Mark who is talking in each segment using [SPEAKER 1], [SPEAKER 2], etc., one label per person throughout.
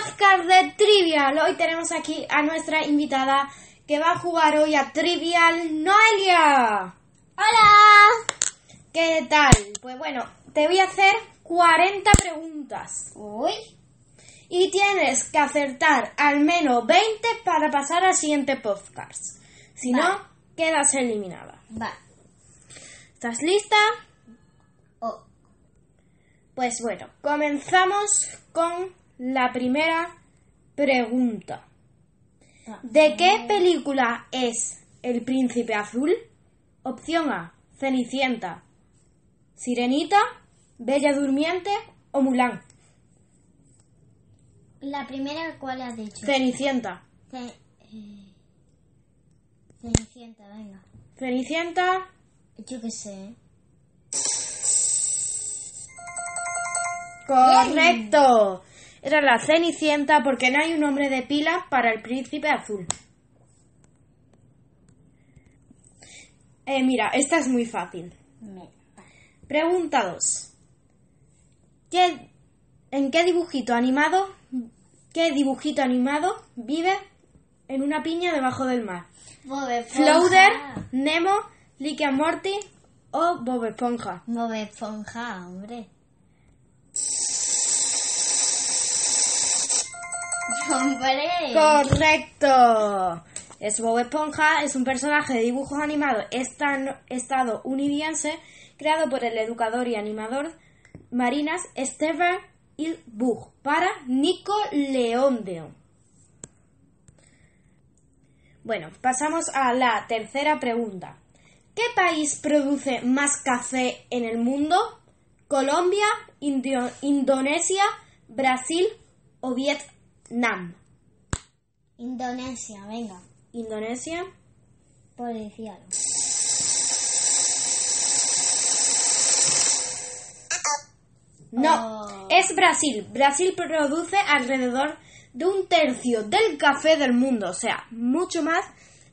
[SPEAKER 1] podcast de Trivial. Hoy tenemos aquí a nuestra invitada que va a jugar hoy a Trivial, Noelia.
[SPEAKER 2] ¡Hola!
[SPEAKER 1] ¿Qué tal? Pues bueno, te voy a hacer 40 preguntas
[SPEAKER 2] Uy,
[SPEAKER 1] y tienes que acertar al menos 20 para pasar al siguiente podcast. Si no, quedas eliminada.
[SPEAKER 2] va.
[SPEAKER 1] ¿Estás lista?
[SPEAKER 2] Oh,
[SPEAKER 1] Pues bueno, comenzamos con la primera pregunta.
[SPEAKER 2] va.
[SPEAKER 1] ¿De qué película es El Príncipe Azul? Opción A, Cenicienta. Sirenita, Bella Durmiente o Mulan.
[SPEAKER 2] La primera, ¿cuál has dicho?
[SPEAKER 1] Cenicienta.
[SPEAKER 2] Ce- eh, Cenicienta, venga.
[SPEAKER 1] Cenicienta,
[SPEAKER 2] Yo qué sé.
[SPEAKER 1] correcto. Era la Cenicienta porque no hay un nombre de pila para el Príncipe Azul. Eh, mira, esta es muy fácil. Pregunta 2. ¿Qué, ¿En qué dibujito animado, qué dibujito animado vive en una piña debajo del mar?
[SPEAKER 2] Bob Esponja.
[SPEAKER 1] ¿Flouder, Nemo, and Morty o Bob Esponja?
[SPEAKER 2] Bob Esponja, hombre.
[SPEAKER 1] Correcto. Es Esponja, es un personaje de dibujos animados estadounidense creado por el educador y animador marinas Stephen Bug para Nickelodeon. Bueno, pasamos a la tercera pregunta. ¿Qué país produce más café en el mundo? ¿Colombia, Indonesia, Brasil o Vietnam?
[SPEAKER 2] Indonesia, venga.
[SPEAKER 1] Indonesia.
[SPEAKER 2] Policial.
[SPEAKER 1] No,
[SPEAKER 2] Oh.
[SPEAKER 1] es Brasil. Brasil produce alrededor de un tercio del café del mundo, o sea, mucho más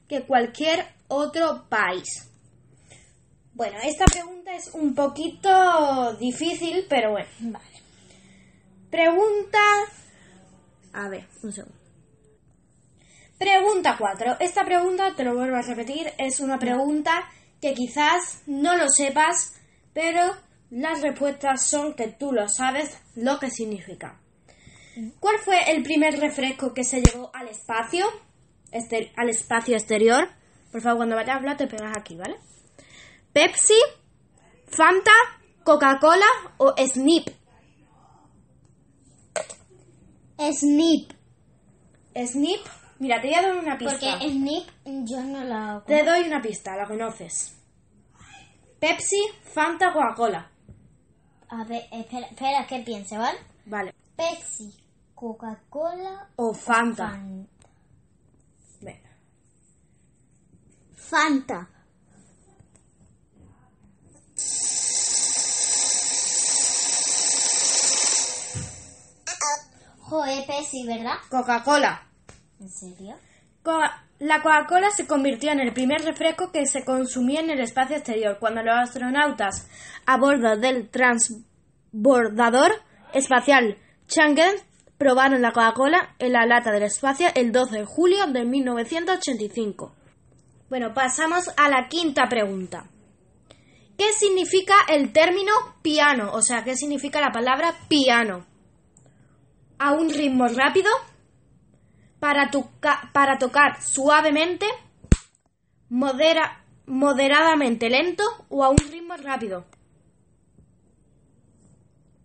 [SPEAKER 1] que cualquier otro país. Bueno, esta pregunta es un poquito difícil, pero bueno.
[SPEAKER 2] Vale.
[SPEAKER 1] Pregunta... A ver, un segundo. Pregunta 4. Esta pregunta, te lo vuelvo a repetir, es una pregunta que quizás no lo sepas, pero las respuestas son que tú lo sabes lo que significa. ¿Cuál fue el primer refresco que se llevó al espacio? Este- al espacio exterior. Por favor, cuando vayas a hablar te pegas aquí, ¿vale? Pepsi, Fanta, Coca-Cola o Snip.
[SPEAKER 2] Snip.
[SPEAKER 1] Snip, mira, te voy a dar una
[SPEAKER 2] Porque
[SPEAKER 1] pista.
[SPEAKER 2] Snip yo no la...
[SPEAKER 1] Te doy una pista, la conoces. Pepsi, Fanta, Coca-Cola.
[SPEAKER 2] A ver, espera, espera que piense, ¿vale?
[SPEAKER 1] Vale.
[SPEAKER 2] Pepsi, Coca-Cola,
[SPEAKER 1] O Fanta.
[SPEAKER 2] Fanta.
[SPEAKER 1] Venga.
[SPEAKER 2] Fanta. Joder, Pepsi, ¿verdad?
[SPEAKER 1] Coca-Cola.
[SPEAKER 2] ¿En serio?
[SPEAKER 1] La Coca-Cola se convirtió en el primer refresco que se consumía en el espacio exterior cuando los astronautas a bordo del transbordador espacial Chang'e probaron la Coca-Cola en la lata del espacio el 12 de julio de 1985. Bueno, pasamos a la quinta pregunta. ¿Qué significa el término piano? O sea, ¿qué significa la palabra piano? ¿A un ritmo rápido? para, toca- para tocar suavemente, modera- moderadamente lento o a un ritmo rápido.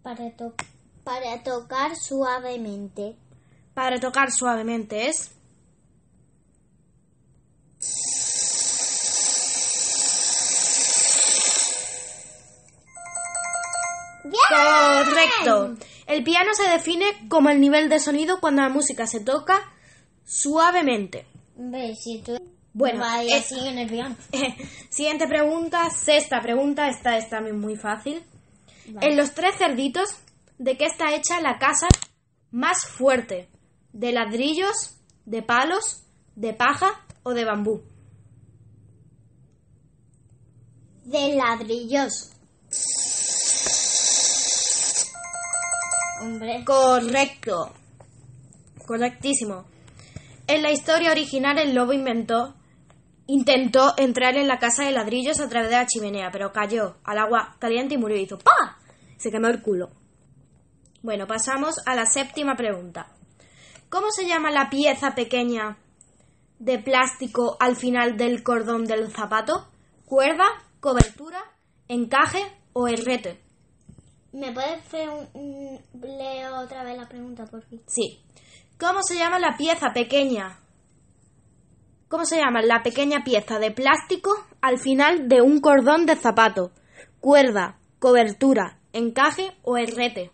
[SPEAKER 2] Para, to- para tocar suavemente.
[SPEAKER 1] Para tocar suavemente es correcto. El piano se define como el nivel de sonido cuando la música se toca suavemente.
[SPEAKER 2] Ve, si tú
[SPEAKER 1] Bueno, eh,
[SPEAKER 2] así en el piano.
[SPEAKER 1] Siguiente pregunta, sexta pregunta, esta es también muy fácil. En los tres cerditos, ¿de qué está hecha la casa más fuerte? ¿De ladrillos, de palos, de paja o de bambú?
[SPEAKER 2] De ladrillos.
[SPEAKER 1] Correcto. Correctísimo. En la historia original el lobo inventó intentó entrar en la casa de ladrillos a través de la chimenea, pero cayó al agua caliente y murió y hizo ¡pa! Se quemó el culo. Bueno, pasamos a la séptima pregunta. ¿Cómo se llama la pieza pequeña de plástico al final del cordón del zapato? ¿Cuerda, cobertura, encaje o herrete?
[SPEAKER 2] ¿Me puedes hacer un, un- leo otra vez la pregunta, por fin?
[SPEAKER 1] Sí. ¿Cómo se llama la pieza pequeña? ¿Cómo se llama la pequeña pieza de plástico al final de un cordón de zapato? Cuerda, cobertura, encaje o herrete.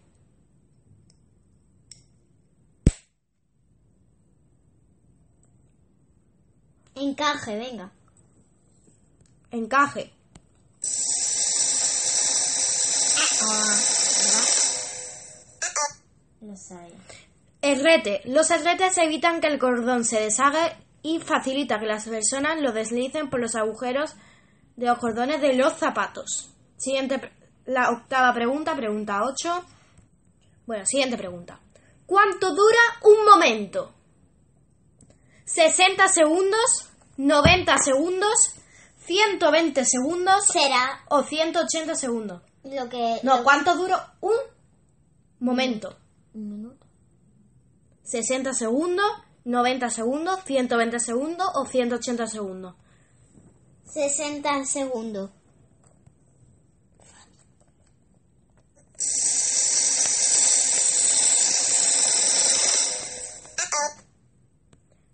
[SPEAKER 2] Encaje, venga.
[SPEAKER 1] Encaje. Herrete. Los herretes evitan que el cordón se deshaga y facilita que las personas lo deslicen por los agujeros de los cordones de los zapatos. Siguiente, la octava pregunta, pregunta 8. Bueno, siguiente pregunta. ¿Cuánto dura un momento? ¿60 segundos? ¿90 segundos? ¿120 segundos?
[SPEAKER 2] Será
[SPEAKER 1] ¿O 180 segundos?
[SPEAKER 2] lo que...
[SPEAKER 1] No,
[SPEAKER 2] lo-
[SPEAKER 1] ¿cuánto dura un momento?
[SPEAKER 2] Un minuto.
[SPEAKER 1] 60 segundos, 90 segundos, 120 segundos o 180 segundos.
[SPEAKER 2] 60 segundos.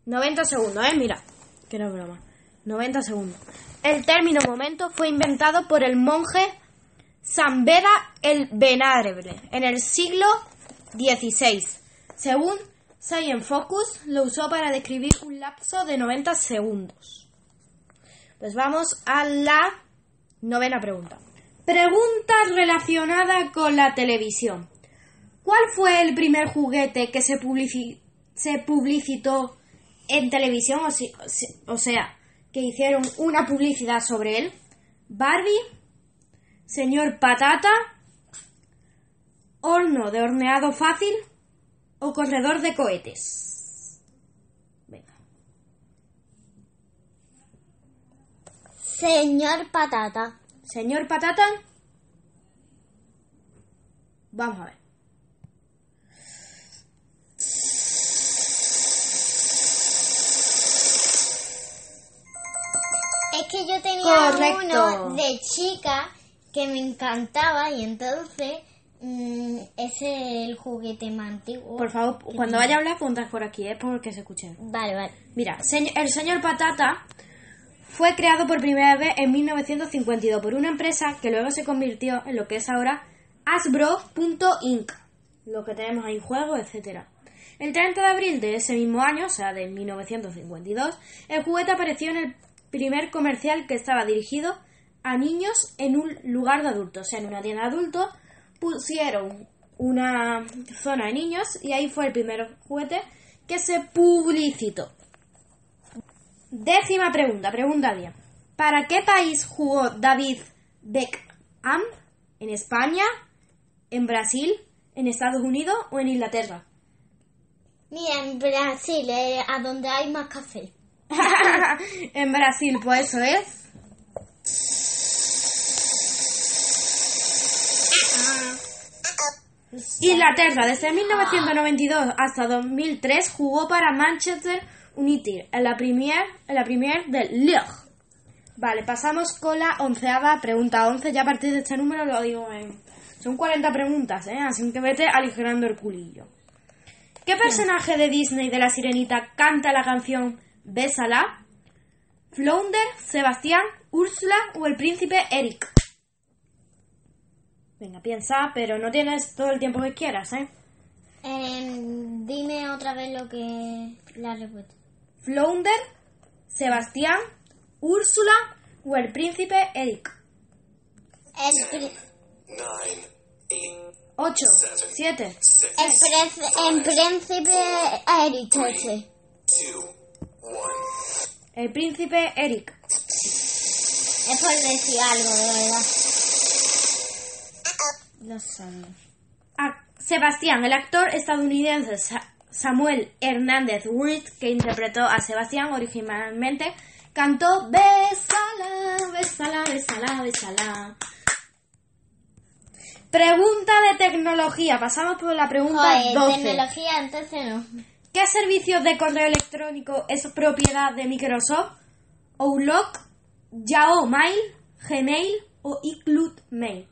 [SPEAKER 1] 90 segundos, ¿eh? Mira, que no es broma. 90 segundos. El término momento fue inventado por el monje San Beda el Venerable en el siglo XVI. Según Science Focus, lo usó para describir un lapso de 90 segundos. Pues vamos a la novena pregunta. Pregunta relacionada con la televisión. ¿Cuál fue el primer juguete que se, publici- se publicitó en televisión? O, si- o sea, que hicieron una publicidad sobre él. Barbie, Señor Patata, Horno de horneado fácil o Corredor de cohetes. Venga.
[SPEAKER 2] Señor Patata.
[SPEAKER 1] Señor Patata. Vamos a ver.
[SPEAKER 2] Es que yo tenía
[SPEAKER 1] Correcto.
[SPEAKER 2] uno de chica que me encantaba y entonces mm, es el juguete más antiguo.
[SPEAKER 1] Por favor, cuando vaya a hablar, pontas por aquí, ¿eh? Porque se escuchen.
[SPEAKER 2] Vale, vale.
[SPEAKER 1] Mira, el señor Patata fue creado por primera vez en 1952 por una empresa que luego se convirtió en lo que es ahora Hasbro.inc, lo que tenemos ahí juegos, etcétera. El 30 de abril de ese mismo año, o sea, de 1952, el juguete apareció en el primer comercial que estaba dirigido a niños en un lugar de adultos, o sea, en una tienda de adultos, pusieron una zona de niños y ahí fue el primer juguete que se publicitó. Décima pregunta, pregunta 10. ¿Para qué país jugó David Beckham? ¿En España? ¿En Brasil? ¿En Estados Unidos o en Inglaterra?
[SPEAKER 2] Mira, en Brasil, eh, a donde hay más café.
[SPEAKER 1] en Brasil, pues eso es. Inglaterra, desde 1992 hasta 2003 jugó para Manchester United en la Premier, en la Premier del League. Vale, pasamos con la onceava pregunta 11. Ya a partir de este número lo digo en... Son 40 preguntas, ¿eh? Así que vete aligerando el culillo. ¿Qué personaje de Disney de la Sirenita canta la canción Bésala? ¿Flounder, Sebastián, Úrsula o el príncipe Eric? Venga, piensa, pero no tienes todo el tiempo que quieras, ¿eh?
[SPEAKER 2] Em, dime otra vez lo que la respuesta.
[SPEAKER 1] Flounder, Sebastián, Úrsula o el príncipe Eric.
[SPEAKER 2] El, pri-
[SPEAKER 3] nine, eight,
[SPEAKER 1] 8, 7,
[SPEAKER 2] el, príncipe Eric
[SPEAKER 3] two,
[SPEAKER 1] el príncipe Eric.
[SPEAKER 2] Es por decir algo, de verdad. Lo sabía.
[SPEAKER 1] Ah, Sebastián, el actor estadounidense Sa- Samuel Hernández Wirt, que interpretó a Sebastián originalmente, cantó Bésala, bésala, bésala, bésala. Pregunta de tecnología. Pasamos por la pregunta
[SPEAKER 2] Joder,
[SPEAKER 1] 12.
[SPEAKER 2] tecnología, entonces no.
[SPEAKER 1] ¿Qué servicio de correo electrónico es propiedad de Microsoft? Outlook, Yahoo Mail, Gmail o iCloud Mail.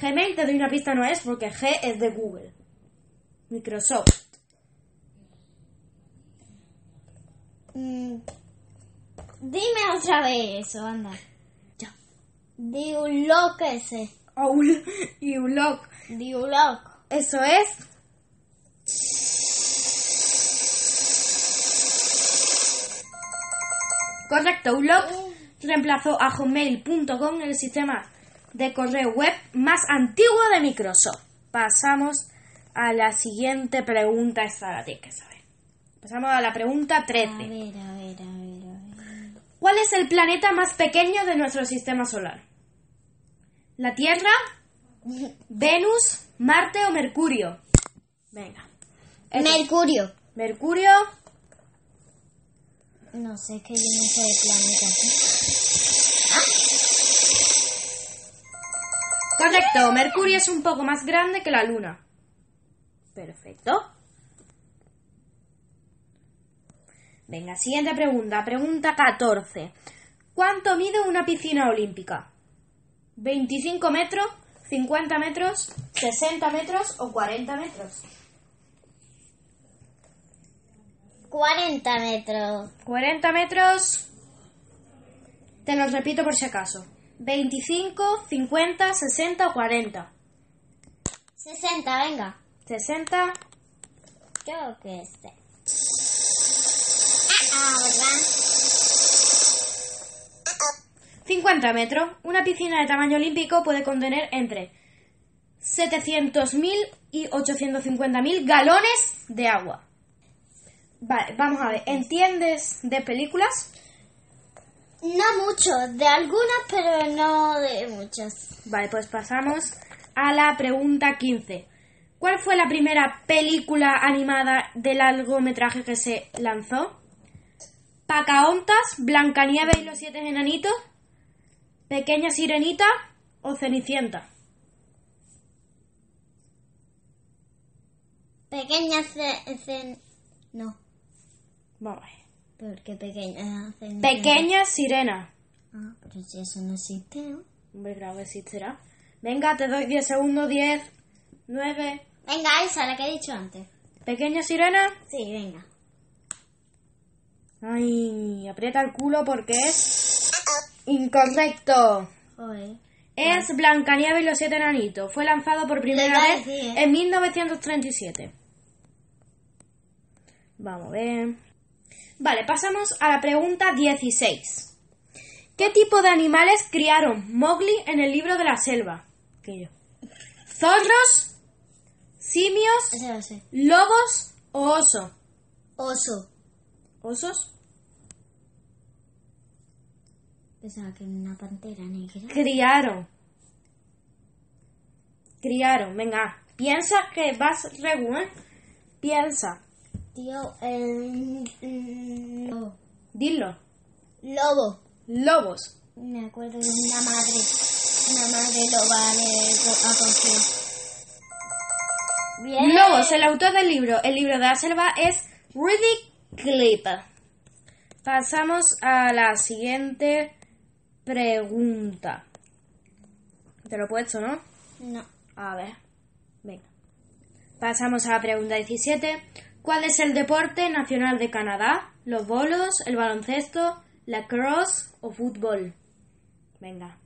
[SPEAKER 1] Gmail te doy una pista no es porque G es de Google. Microsoft.
[SPEAKER 2] Mm, Dime otra vez eso, anda.
[SPEAKER 1] Ya.
[SPEAKER 2] Diuloc ese.
[SPEAKER 1] Y Outlook.
[SPEAKER 2] Diuloc.
[SPEAKER 1] Eso es. Correcto, Outlook reemplazó a Hotmail.com el sistema de correo web más antiguo de Microsoft. Pasamos a la siguiente pregunta, esta la tienes que saber. Pasamos a la pregunta
[SPEAKER 2] A
[SPEAKER 1] 13.
[SPEAKER 2] ver, a ver, a ver, a ver.
[SPEAKER 1] ¿Cuál es el planeta más pequeño de nuestro sistema solar? ¿La Tierra, Venus, Marte o Mercurio? Venga. Eso.
[SPEAKER 2] Mercurio.
[SPEAKER 1] Mercurio,
[SPEAKER 2] No sé, que yo no sé de planetas.
[SPEAKER 1] Correcto. Mercurio es un poco más grande que la Luna. Perfecto. Venga, siguiente pregunta. Pregunta 14. ¿Cuánto mide una piscina olímpica? ¿25 metros, 50 metros, 60 metros o 40 metros?
[SPEAKER 2] 40 metros.
[SPEAKER 1] 40 metros. Te lo repito por si acaso. 25, 50, 60 o 40.
[SPEAKER 2] 60, venga.
[SPEAKER 1] 60.
[SPEAKER 2] Yo que sé. Ah, ¿verdad?
[SPEAKER 1] 50 metros. Una piscina de tamaño olímpico puede contener entre 700.000 y 850.000 galones de agua. Vale, vamos a ver. ¿Entiendes de películas?
[SPEAKER 2] No mucho, de algunas, pero no de muchas.
[SPEAKER 1] Vale, pues pasamos a la pregunta 15. ¿Cuál fue la primera película animada de largometraje que se lanzó? ¿Pocahontas, Blancanieves y los siete enanitos? ¿Pequeña Sirenita o Cenicienta?
[SPEAKER 2] Pequeña ce- cen- No,
[SPEAKER 1] Vamos a ver.
[SPEAKER 2] Porque pequeña cen-
[SPEAKER 1] Pequeña Sirena.
[SPEAKER 2] Ah, pero si eso no existe, ¿no?
[SPEAKER 1] Hombre, claro que existirá. Venga, te doy 10 segundos. 10, 9.
[SPEAKER 2] Venga, esa, la que he dicho antes.
[SPEAKER 1] ¿Pequeña Sirena?
[SPEAKER 2] Sí, venga.
[SPEAKER 1] Ay, aprieta el culo porque es incorrecto.
[SPEAKER 2] Joder.
[SPEAKER 1] Es Blancanieves y los siete enanitos. Fue lanzado por primera vez
[SPEAKER 2] decir, ¿eh?
[SPEAKER 1] en 1937. Vamos a ver. Vale, pasamos a la pregunta 16. ¿Qué tipo de animales criaron Mowgli en el libro de la selva? ¿Zorros? ¿Simios? ¿Lobos o oso?
[SPEAKER 2] Oso.
[SPEAKER 1] ¿Osos?
[SPEAKER 2] Pensaba que una pantera negra.
[SPEAKER 1] Criaron. Criaron. Venga, piensa que vas regu, ¿eh? Piensa.
[SPEAKER 2] Tío, el... Lobo.
[SPEAKER 1] Dilo.
[SPEAKER 2] Lobo.
[SPEAKER 1] Lobos.
[SPEAKER 2] Me acuerdo de una madre. Una madre loba le acogió. Bien.
[SPEAKER 1] Lobos, el autor del libro El libro de la selva es Rudy Clip. Pasamos a la siguiente pregunta. Te lo he puesto, ¿no?
[SPEAKER 2] No.
[SPEAKER 1] A ver. Venga. Pasamos a la pregunta 17. ¿Cuál es el deporte nacional de Canadá? ¿Los bolos, el baloncesto, la cross o fútbol? Venga.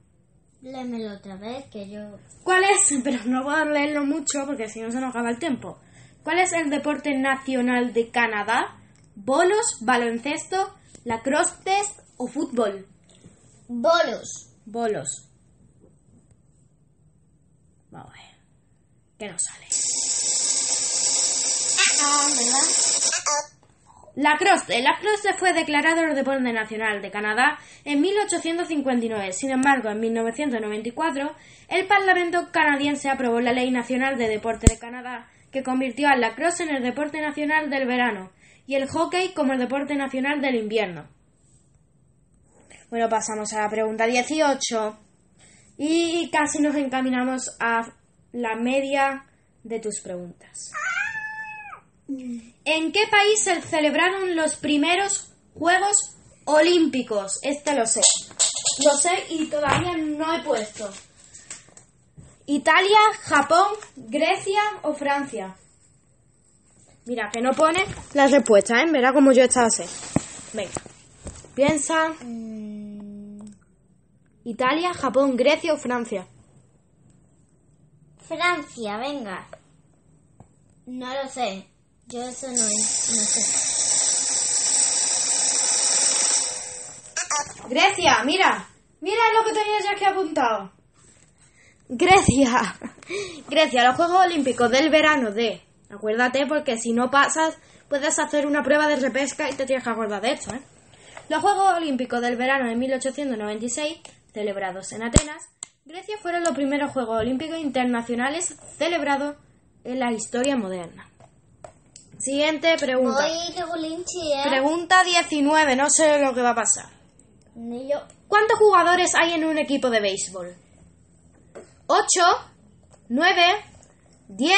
[SPEAKER 2] Léemelo otra vez, que yo...
[SPEAKER 1] ¿Cuál es? Pero no puedo leerlo mucho porque si no se nos acaba el tiempo. ¿Cuál es el deporte nacional de Canadá? ¿Bolos, baloncesto, la cross test o fútbol?
[SPEAKER 2] Bolos.
[SPEAKER 1] Bolos. Vamos a ver. ¿Qué nos sale?
[SPEAKER 2] ¿Verdad?
[SPEAKER 1] La cross, la cross fue declarado el deporte nacional de Canadá en 1859. Sin embargo, en 1994, el Parlamento canadiense aprobó la Ley Nacional de Deporte de Canadá, que convirtió al lacrosse en el deporte nacional del verano y el hockey como el deporte nacional del invierno. Bueno, pasamos a la pregunta 18 y casi nos encaminamos a la media de tus preguntas. ¿En qué país se celebraron los primeros Juegos Olímpicos? Este lo sé. Lo sé y todavía no he puesto. ¿Italia, Japón, Grecia o Francia? Mira, que no pone las respuestas, ¿eh? Verá como yo esta sé. Venga. Piensa. Italia, Japón, Grecia o Francia.
[SPEAKER 2] Francia, venga. No lo sé. Yo eso no, no sé.
[SPEAKER 1] Grecia, mira. Mira lo que tenía ya aquí apuntado. Grecia. Grecia, los Juegos Olímpicos del verano de. Acuérdate porque si no pasas puedes hacer una prueba de repesca y te tienes que acordar de esto, ¿eh? Los Juegos Olímpicos del verano de 1896, celebrados en Atenas, Grecia fueron los primeros Juegos Olímpicos internacionales celebrados en la historia moderna. Siguiente pregunta.
[SPEAKER 2] ¿eh?
[SPEAKER 1] Pregunta 19, no sé lo que va a pasar.
[SPEAKER 2] Ni yo.
[SPEAKER 1] ¿Cuántos jugadores hay en un equipo de béisbol? ¿8, 9, 10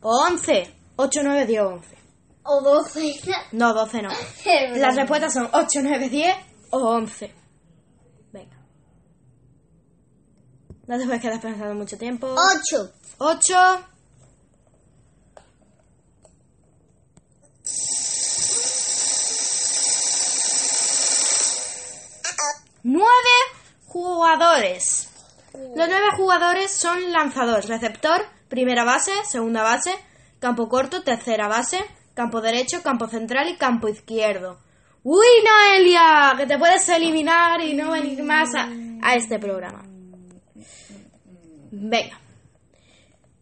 [SPEAKER 1] o 11? 8, 9, 10 o 11.
[SPEAKER 2] O 12.
[SPEAKER 1] No, 12 no. Las respuestas son 8, 9, 10 o 11. Venga. No te puedes quedar pensando mucho tiempo.
[SPEAKER 2] 8.
[SPEAKER 1] 8. Nueve jugadores. Los nueve jugadores son lanzador, receptor, primera base, segunda base, campo corto, tercera base, campo derecho, campo central y campo izquierdo. ¡Uy, Noelia! Que te puedes eliminar y no venir más a, a este programa. Venga.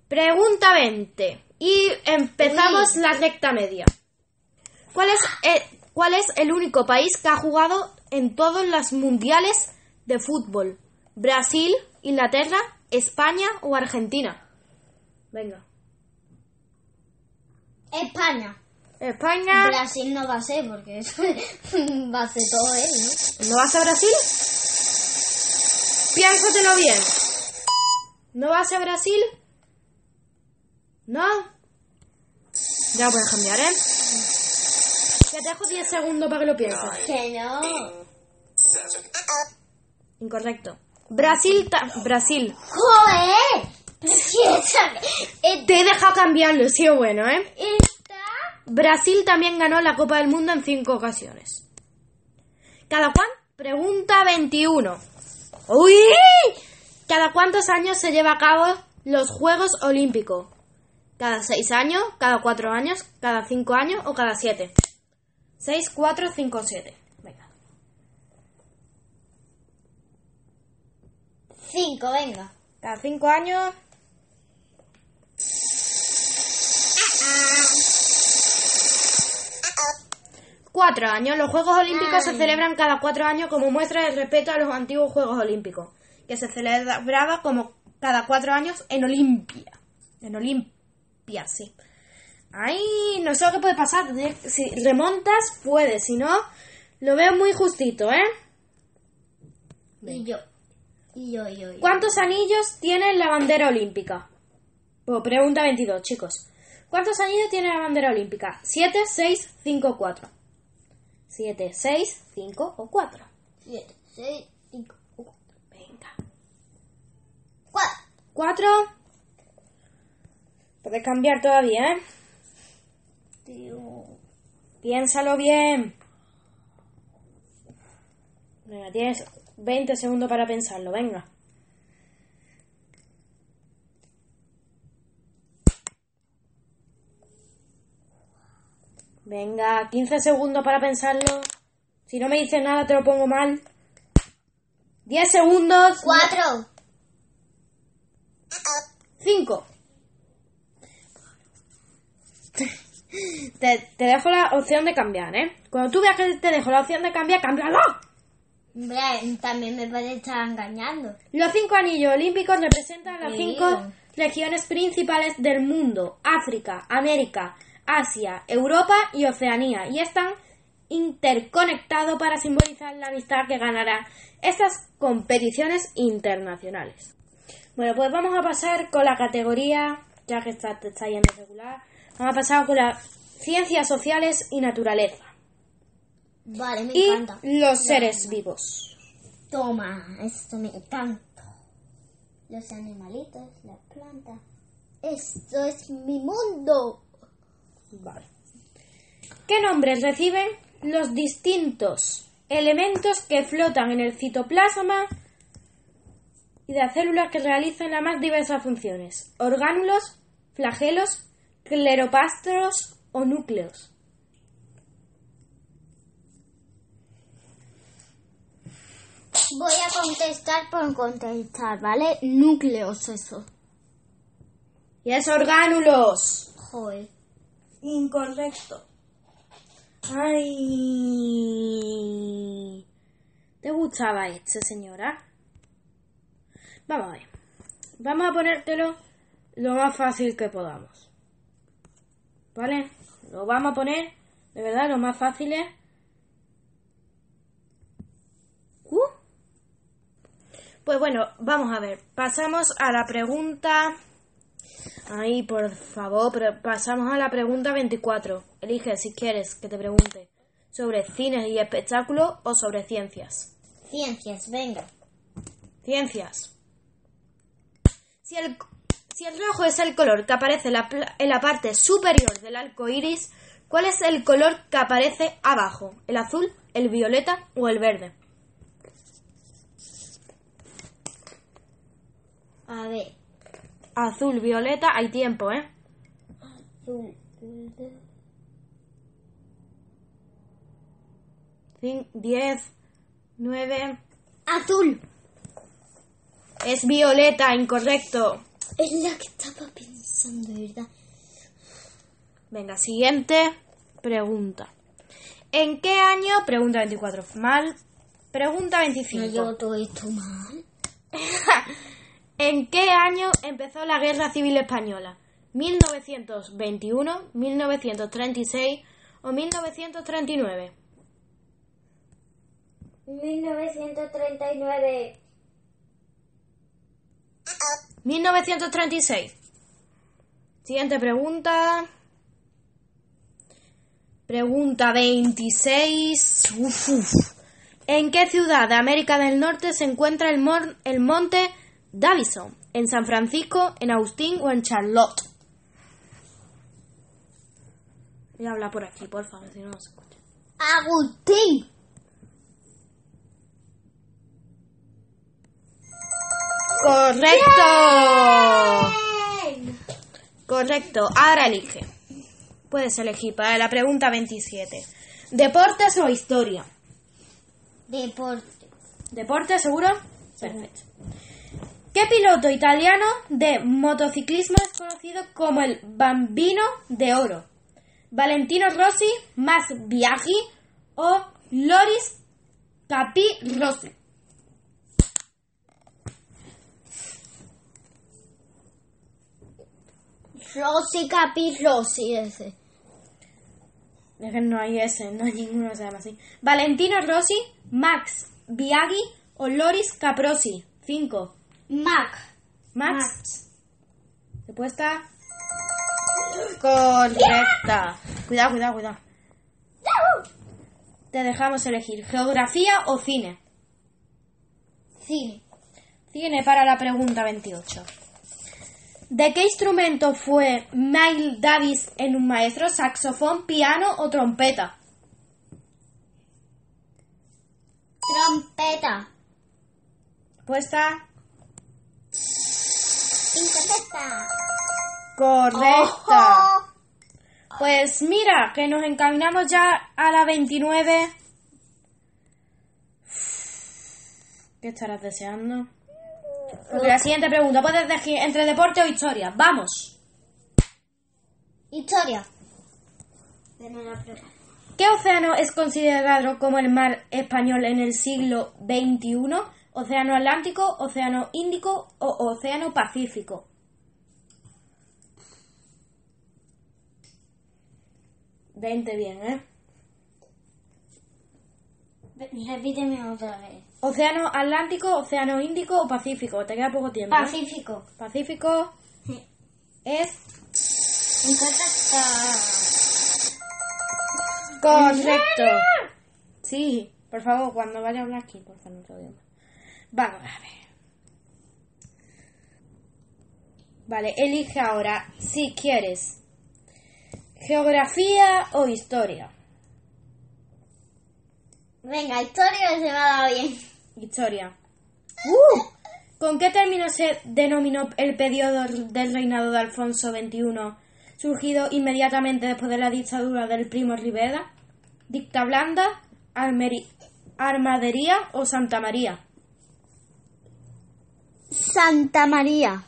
[SPEAKER 1] Pregunta 20. Y empezamos la recta media. ¿Cuál es, el, ¿Cuál es el único país que ha jugado en todos los mundiales de fútbol? ¿Brasil, Inglaterra, España o Argentina? Venga.
[SPEAKER 2] España.
[SPEAKER 1] España.
[SPEAKER 2] Brasil no va a ser porque va a ser todo él, ¿no?
[SPEAKER 1] ¿No vas a Brasil? Piénsatelo bien. ¿No vas a Brasil? ¿No? Ya puedes cambiar, ¿eh? Te dejo 10 segundos para que lo pienses.
[SPEAKER 2] Que no.
[SPEAKER 1] Incorrecto. Brasil, ta- Brasil.
[SPEAKER 2] ¡Joder! Eh,
[SPEAKER 1] Te he dejado cambiarlo, sí o bueno, ¿eh?
[SPEAKER 2] Está.
[SPEAKER 1] Brasil también ganó la Copa del Mundo en cinco ocasiones. ¿Cada cuán? Pregunta 21. ¡Uy! ¿Cada cuántos años se lleva a cabo los Juegos Olímpicos? ¿Cada seis años? ¿Cada cuatro años? ¿Cada cinco años? ¿O cada siete? Seis, cuatro, cinco, siete. Venga.
[SPEAKER 2] Cinco, venga.
[SPEAKER 1] Cada cinco años. Cuatro años. Los Juegos Olímpicos se celebran cada cuatro años como muestra de respeto a los antiguos Juegos Olímpicos, que se celebraba como cada cuatro años en Olimpia. En Olimpia, sí. Ahí no sé lo que puede pasar. Si remontas, puede. Si no, lo veo muy justito, ¿eh?
[SPEAKER 2] Y yo. Y yo, y yo, y yo.
[SPEAKER 1] ¿Cuántos anillos tiene la bandera olímpica? Pues pregunta 22, chicos. ¿Cuántos anillos tiene la bandera olímpica? ¿7, 6, 5 o 4? 7, 6, 5 o 4.
[SPEAKER 2] Siete, seis, cinco, cuatro.
[SPEAKER 1] Venga.
[SPEAKER 2] Cuatro.
[SPEAKER 1] 4. Puedes cambiar todavía, ¿eh?
[SPEAKER 2] Tío.
[SPEAKER 1] Piénsalo bien. Venga, tienes 20 segundos para pensarlo, venga. Venga, 15 segundos para pensarlo. Si no me dices nada, te lo pongo mal. 10 segundos.
[SPEAKER 2] Cuatro.
[SPEAKER 1] 5. Te, te dejo la opción de cambiar, ¿eh? Cuando tú veas que te dejo la opción de cambiar, cámbialo.
[SPEAKER 2] Hombre, también me puede estar engañando.
[SPEAKER 1] Los cinco anillos olímpicos representan las cinco regiones principales del mundo: África, América, Asia, Europa y Oceanía, y están interconectados para simbolizar la amistad que ganarán estas competiciones internacionales. Bueno, pues vamos a pasar con la categoría, ya que está, te está yendo regular, vamos a pasar con las ciencias sociales y naturaleza.
[SPEAKER 2] Vale, me
[SPEAKER 1] Y
[SPEAKER 2] encanta.
[SPEAKER 1] los seres vivos.
[SPEAKER 2] Toma, esto me encanta. Los animalitos, las plantas. Esto es mi mundo.
[SPEAKER 1] Vale. ¿Qué nombres reciben los distintos elementos que flotan en el citoplasma y de las células que realizan las más diversas funciones? Orgánulos, flagelos, cleropastros o núcleos.
[SPEAKER 2] Voy a contestar por contestar, ¿vale? Núcleos, eso.
[SPEAKER 1] Y es orgánulos.
[SPEAKER 2] Joder.
[SPEAKER 1] Incorrecto. Ay. ¿Te gustaba este, señora? Vamos a ver. Vamos a ponértelo lo más fácil que podamos. ¿Vale? Lo vamos a poner, de verdad, lo más fácil es... Uh. Pues bueno, vamos a ver. Pasamos a la pregunta... Ay, por favor, pero pasamos a la pregunta 24. Elige si quieres que te pregunte sobre cines y espectáculos o sobre ciencias.
[SPEAKER 2] Ciencias, venga.
[SPEAKER 1] Ciencias. Si el, si el rojo es el color que aparece en la, pla- en la parte superior del arco iris, ¿cuál es el color que aparece abajo? ¿El azul, el violeta o el verde?
[SPEAKER 2] A ver.
[SPEAKER 1] Azul, violeta, hay tiempo, ¿eh?
[SPEAKER 2] Azul.
[SPEAKER 1] 10, 9.
[SPEAKER 2] Azul.
[SPEAKER 1] Es violeta, incorrecto.
[SPEAKER 2] Es la que estaba pensando, ¿verdad?
[SPEAKER 1] Venga, siguiente pregunta. ¿En qué año? Pregunta 24. Mal. Pregunta
[SPEAKER 2] No
[SPEAKER 1] 25.
[SPEAKER 2] llevo todo esto mal.
[SPEAKER 1] ¿En qué año empezó la Guerra Civil Española? ¿1921, 1936 o 1939?
[SPEAKER 2] 1939.
[SPEAKER 1] 1936. Siguiente pregunta. Pregunta 26. Uf, uf. ¿En qué ciudad de América del Norte se encuentra el, mor- el monte Davison? ¿En San Francisco, en Austin o en Charlotte? Voy a hablar por aquí, por favor, si no, no se escucha.
[SPEAKER 2] Agustín.
[SPEAKER 1] ¡Correcto! Correcto, ahora elige. Puedes elegir para la pregunta 27. ¿Deportes o historia?
[SPEAKER 2] Deporte.
[SPEAKER 1] ¿Deporte seguro? Perfecto. ¿Qué piloto italiano de motociclismo es conocido como el Bambino de Oro? ¿Valentino Rossi, Max Biaggi o Loris Capirossi?
[SPEAKER 2] Rosy Capi Rosy ese.
[SPEAKER 1] Es que no hay ese, no hay ninguno que se llama así. Valentino Rossi, Max Biaggi o Loris Caprosi. 5.
[SPEAKER 2] Mac.
[SPEAKER 1] Max. Respuesta correcta. Cuidado, cuidado, cuidado. Te dejamos elegir geografía o cine.
[SPEAKER 2] Cine.
[SPEAKER 1] Cine para la pregunta 28. ¿De qué instrumento fue Miles Davis en un maestro? ¿Saxofón, piano o trompeta?
[SPEAKER 2] Trompeta.
[SPEAKER 1] Respuesta
[SPEAKER 2] Incorrecta.
[SPEAKER 1] correcta.
[SPEAKER 2] Ojo.
[SPEAKER 1] Pues mira, que nos encaminamos ya a la 29. ¿Qué estarás deseando? Porque la siguiente pregunta, puedes elegir entre deporte o historia. ¡Vamos!
[SPEAKER 2] Historia.
[SPEAKER 1] ¿Qué océano es considerado como el mar español en el siglo XXI? ¿Océano Atlántico, Océano Índico o Océano Pacífico? Veinte bien, ¿eh?
[SPEAKER 2] Repíteme otra vez.
[SPEAKER 1] ¿Océano Atlántico, Océano Índico o Pacífico? Te queda poco tiempo. ¿eh?
[SPEAKER 2] Pacífico.
[SPEAKER 1] Pacífico
[SPEAKER 2] Sí.
[SPEAKER 1] es correcto. Sí, por favor, cuando vaya a hablar aquí, por favor, no te oigo más. Vamos a ver. Vale, elige ahora si quieres geografía o historia.
[SPEAKER 2] Venga, historia se me ha dado bien.
[SPEAKER 1] Historia. ¡Uh! ¿Con qué término se denominó el periodo del reinado de Alfonso XXI, surgido inmediatamente después de la dictadura del Primo Rivera? ¿Dicta blanda, almeri- armadería o Santa María?
[SPEAKER 2] Santa María.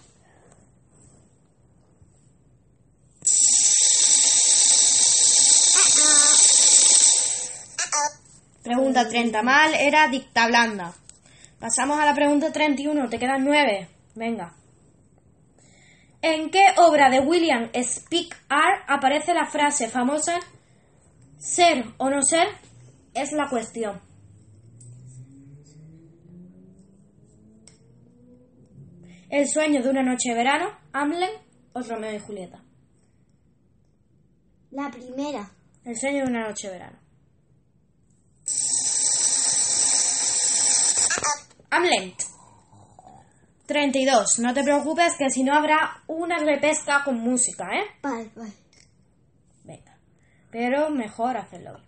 [SPEAKER 1] Pregunta 30 mal, era dicta blanda. Pasamos a la pregunta 31, te quedan 9. Venga. ¿En qué obra de William Speak Art aparece la frase famosa ser o no ser es la cuestión? El sueño de una noche de verano, Hamlet o Romeo y Julieta.
[SPEAKER 2] La primera.
[SPEAKER 1] El sueño de una noche de verano. Hamlet. 32. No te preocupes que si no habrá una repesca con música, ¿eh?
[SPEAKER 2] Vale, vale.
[SPEAKER 1] Venga. Pero mejor hacerlo.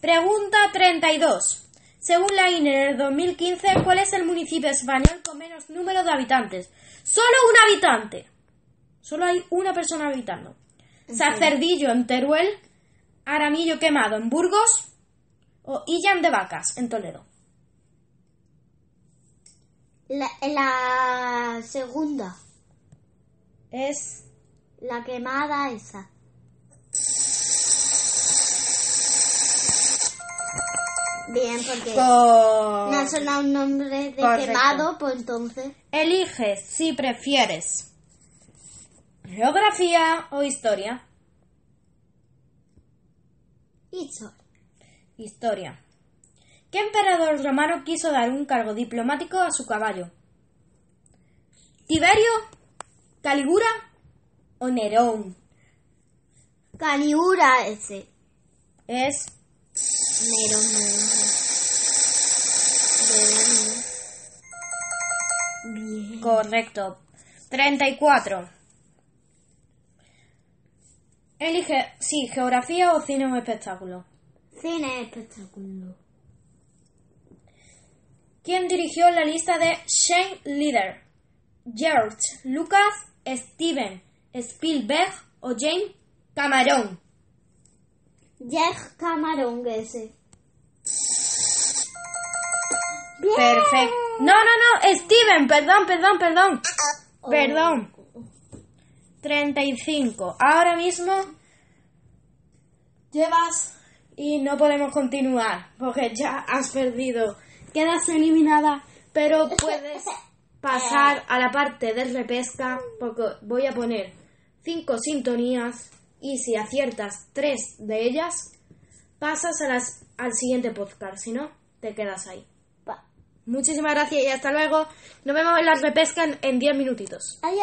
[SPEAKER 1] Pregunta 32. Según la INE del 2015, ¿cuál es el municipio español con menos número de habitantes? Solo un habitante. Solo hay una persona habitando. Sacerdillo en Teruel, Aramillo quemado en Burgos o Illan de Vacas en Toledo.
[SPEAKER 2] La, la segunda.
[SPEAKER 1] Es
[SPEAKER 2] La quemada esa. Bien, porque
[SPEAKER 1] con...
[SPEAKER 2] me ha sonado un nombre de
[SPEAKER 1] Correcto.
[SPEAKER 2] quemado, pues entonces.
[SPEAKER 1] Elige si prefieres geografía o historia.
[SPEAKER 2] Hizo.
[SPEAKER 1] Historia. ¿Qué emperador romano quiso dar un cargo diplomático a su caballo? ¿Tiberio? ¿Caligura? ¿O Nerón?
[SPEAKER 2] Caliura ese.
[SPEAKER 1] Es
[SPEAKER 2] Nerón, Nerón. Nerón. Bien.
[SPEAKER 1] correcto. 34. Elige, sí, geografía o cine o espectáculo.
[SPEAKER 2] Cine espectáculo.
[SPEAKER 1] ¿Quién dirigió la lista de Shane Leader? George Lucas, Steven Spielberg o James Cameron.
[SPEAKER 2] Jack Camarón ese. Bien.
[SPEAKER 1] Perfecto. No, no, no, Steven, perdón, perdón, perdón.
[SPEAKER 2] Oh.
[SPEAKER 1] Perdón. 35. Ahora mismo llevas y no podemos continuar porque ya has perdido. Quedas eliminada, pero puedes pasar a la parte de repesca porque voy a poner cinco sintonías y si aciertas tres de ellas, pasas a las, al siguiente podcast. Si no, te quedas ahí. Muchísimas gracias y hasta luego. Nos vemos en la repesca en- en 10 minutitos.
[SPEAKER 2] Adiós.